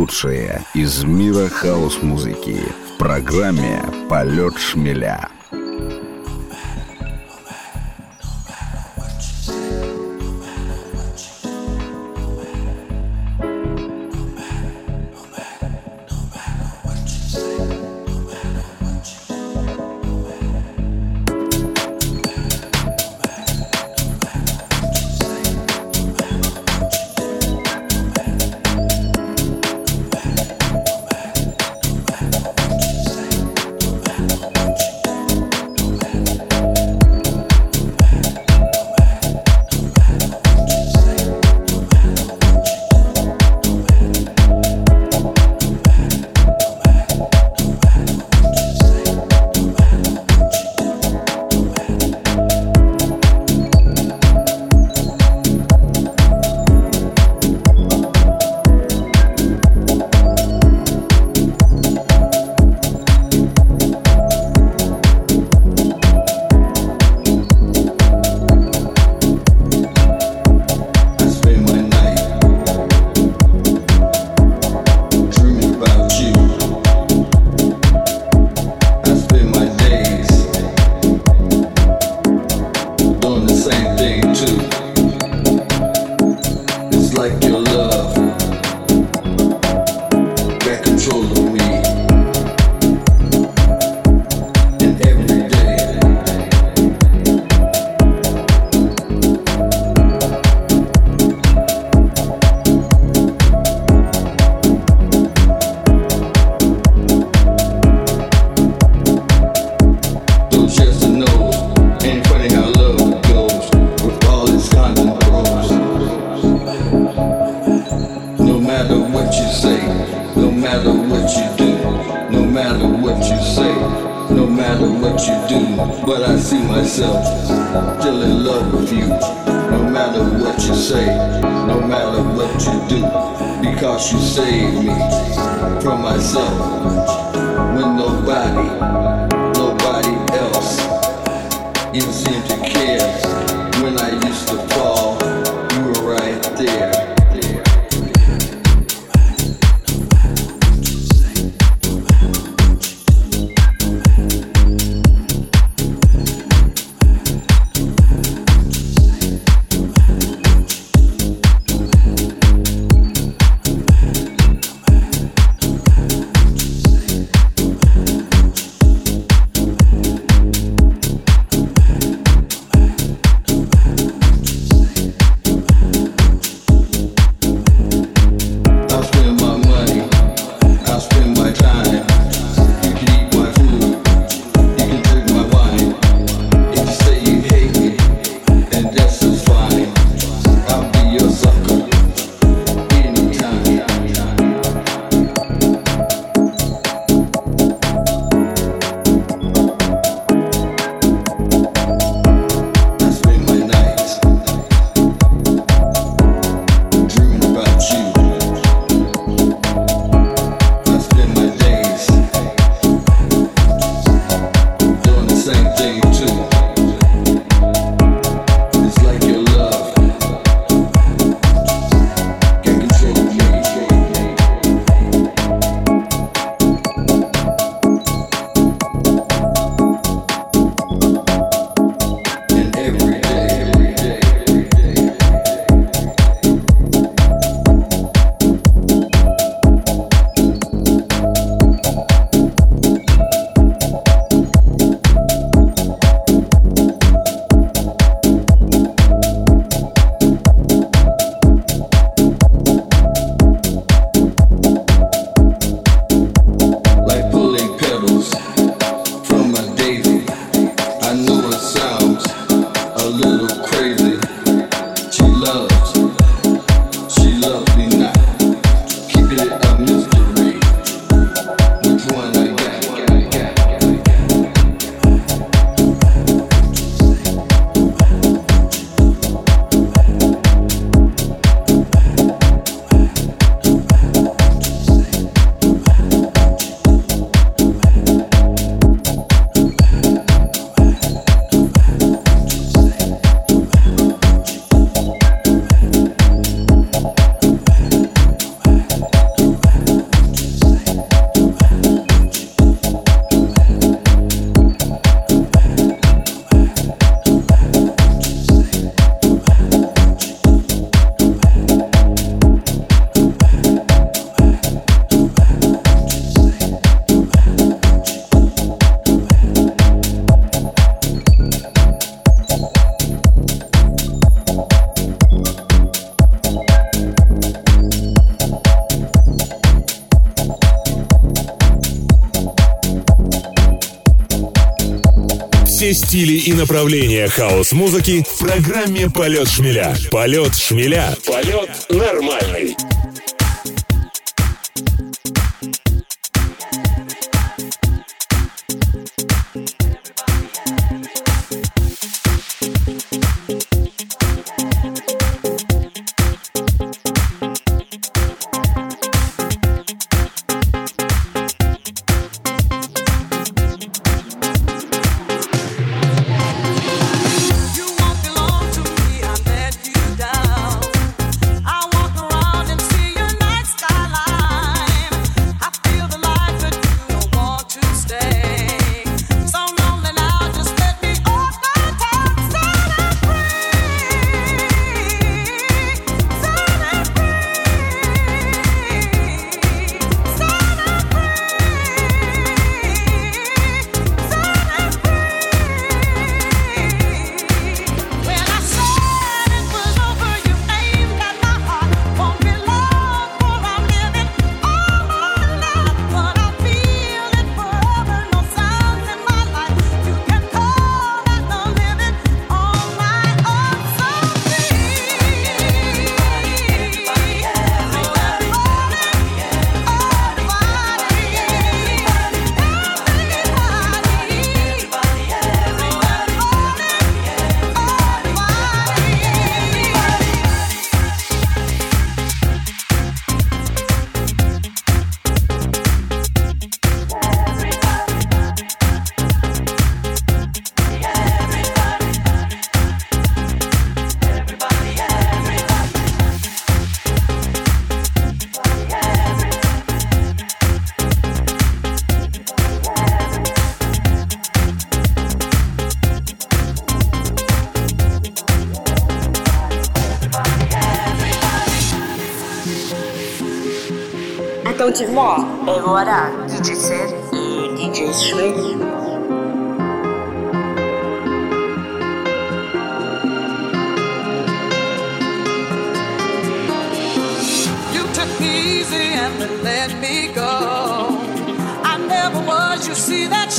лучшее из мира хаос-музыки в программе «Полет шмеля». yourself. Still in love with you. No matter what you say, no matter what you do. Because you saved me from myself. When nobody стили и направления хаос-музыки в программе «Полет шмеля». «Полет шмеля». Полет нормальный. Attentivement. Et voilà, DJ Seth et DJ Shreddy. You took me easy and then let me go. I never was, you see, that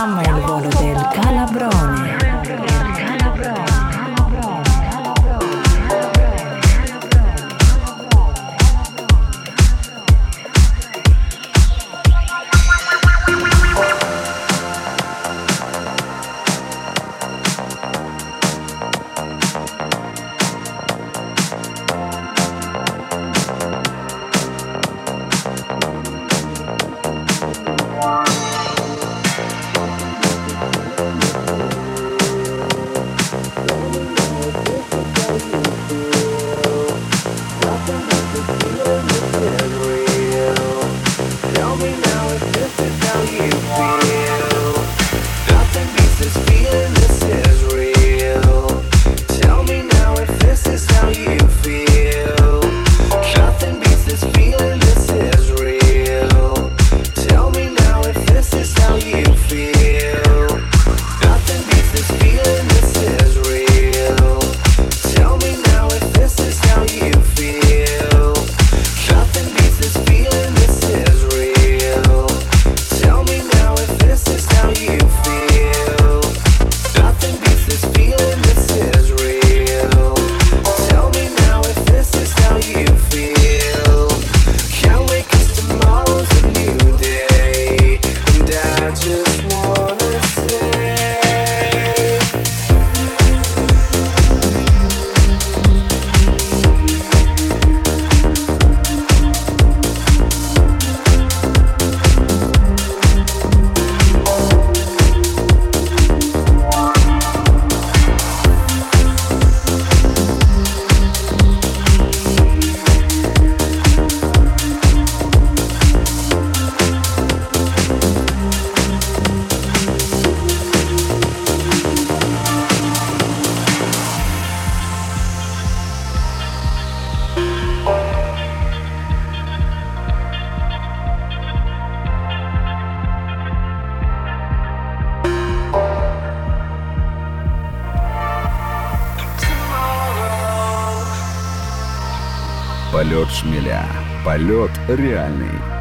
summer. Полет шмеля. Полет реальный.